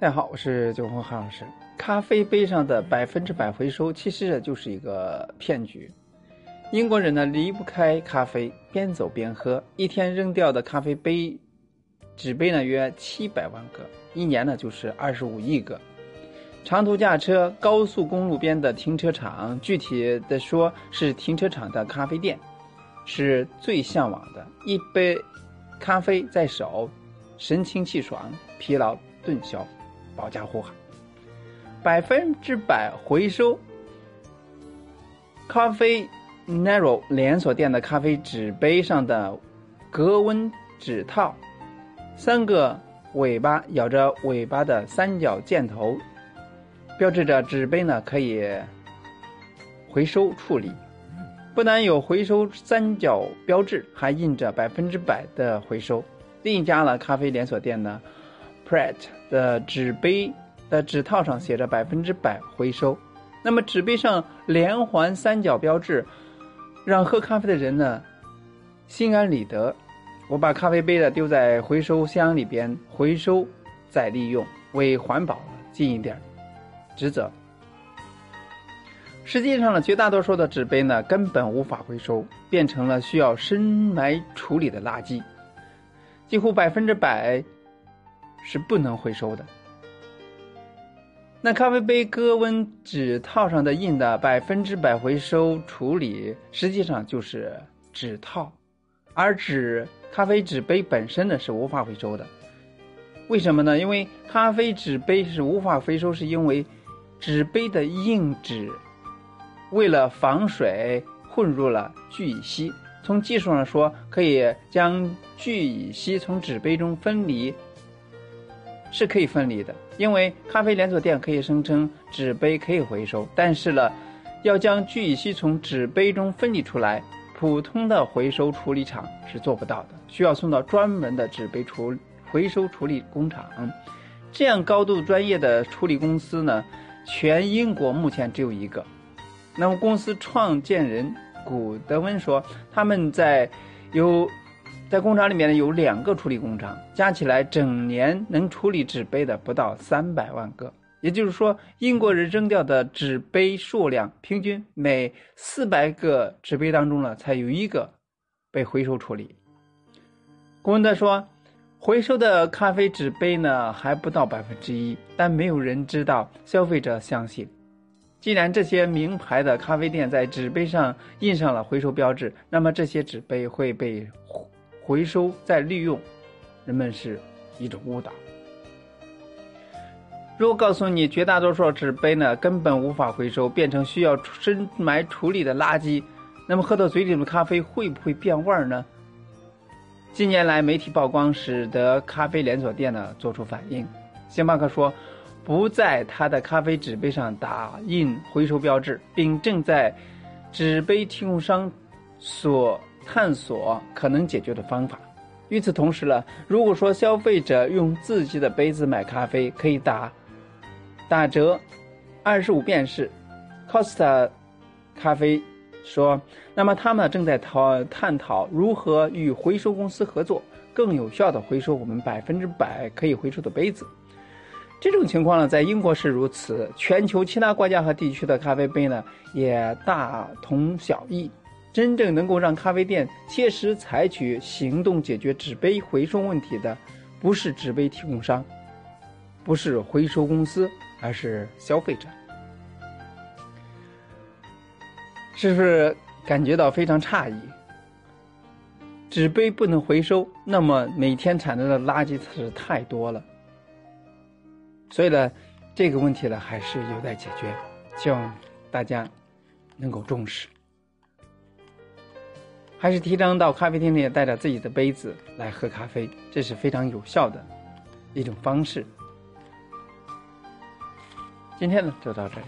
大家好，我是九红韩老师。咖啡杯上的百分之百回收，其实就是一个骗局。英国人呢离不开咖啡，边走边喝，一天扔掉的咖啡杯、纸杯呢约七百万个，一年呢就是二十五亿个。长途驾车，高速公路边的停车场，具体的说是停车场的咖啡店，是最向往的。一杯咖啡在手，神清气爽，疲劳顿消。保驾护航，百分之百回收。咖啡 Nero 连锁店的咖啡纸杯上的格温纸套，三个尾巴咬着尾巴的三角箭头，标志着纸杯呢可以回收处理。不但有回收三角标志，还印着百分之百的回收。另一家呢咖啡连锁店呢。Pret 的纸杯的纸套上写着百分之百回收，那么纸杯上连环三角标志，让喝咖啡的人呢心安理得。我把咖啡杯的丢在回收箱里边，回收再利用，为环保尽一点职责。实际上呢，绝大多数的纸杯呢根本无法回收，变成了需要深埋处理的垃圾，几乎百分之百。是不能回收的。那咖啡杯割温纸套上的印的百分之百回收处理，实际上就是纸套，而纸咖啡纸杯本身呢是无法回收的。为什么呢？因为咖啡纸杯是无法回收，是因为纸杯的硬纸为了防水混入了聚乙烯。从技术上说，可以将聚乙烯从纸杯中分离。是可以分离的，因为咖啡连锁店可以声称纸杯可以回收，但是呢，要将聚乙烯从纸杯中分离出来，普通的回收处理厂是做不到的，需要送到专门的纸杯处回收处理工厂。这样高度专业的处理公司呢，全英国目前只有一个。那么公司创建人古德温说，他们在有。在工厂里面呢，有两个处理工厂，加起来整年能处理纸杯的不到三百万个。也就是说，英国人扔掉的纸杯数量，平均每四百个纸杯当中呢，才有一个被回收处理。顾问德说，回收的咖啡纸杯呢还不到百分之一，但没有人知道，消费者相信。既然这些名牌的咖啡店在纸杯上印上了回收标志，那么这些纸杯会被。回收再利用，人们是一种误导。如果告诉你绝大多数纸杯呢根本无法回收，变成需要深埋处理的垃圾，那么喝到嘴里的咖啡会不会变味儿呢？近年来媒体曝光，使得咖啡连锁店呢做出反应。星巴克说，不在它的咖啡纸杯上打印回收标志，并正在纸杯提供商所。探索可能解决的方法。与此同时呢，如果说消费者用自己的杯子买咖啡，可以打打折二十五便士。Costa 咖啡说，那么他们正在讨探讨如何与回收公司合作，更有效的回收我们百分之百可以回收的杯子。这种情况呢，在英国是如此，全球其他国家和地区的咖啡杯呢，也大同小异。真正能够让咖啡店切实采取行动解决纸杯回收问题的，不是纸杯提供商，不是回收公司，而是消费者。是不是感觉到非常诧异？纸杯不能回收，那么每天产生的垃圾是太多了。所以呢，这个问题呢还是有待解决，希望大家能够重视。还是提倡到咖啡厅里带着自己的杯子来喝咖啡，这是非常有效的一种方式。今天呢，就到这里。